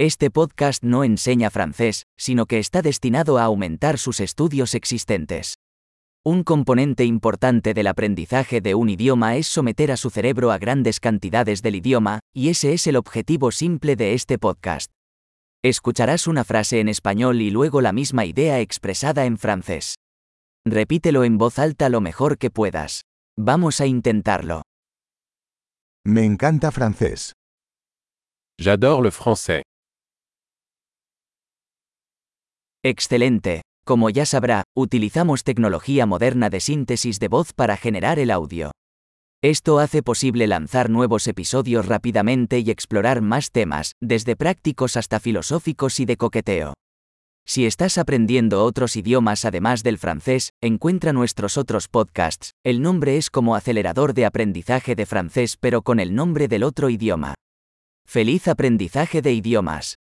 Este podcast no enseña francés, sino que está destinado a aumentar sus estudios existentes. Un componente importante del aprendizaje de un idioma es someter a su cerebro a grandes cantidades del idioma, y ese es el objetivo simple de este podcast. Escucharás una frase en español y luego la misma idea expresada en francés. Repítelo en voz alta lo mejor que puedas. Vamos a intentarlo. Me encanta francés. J'adore le français. Excelente. Como ya sabrá, utilizamos tecnología moderna de síntesis de voz para generar el audio. Esto hace posible lanzar nuevos episodios rápidamente y explorar más temas, desde prácticos hasta filosóficos y de coqueteo. Si estás aprendiendo otros idiomas además del francés, encuentra nuestros otros podcasts. El nombre es como acelerador de aprendizaje de francés pero con el nombre del otro idioma. Feliz aprendizaje de idiomas.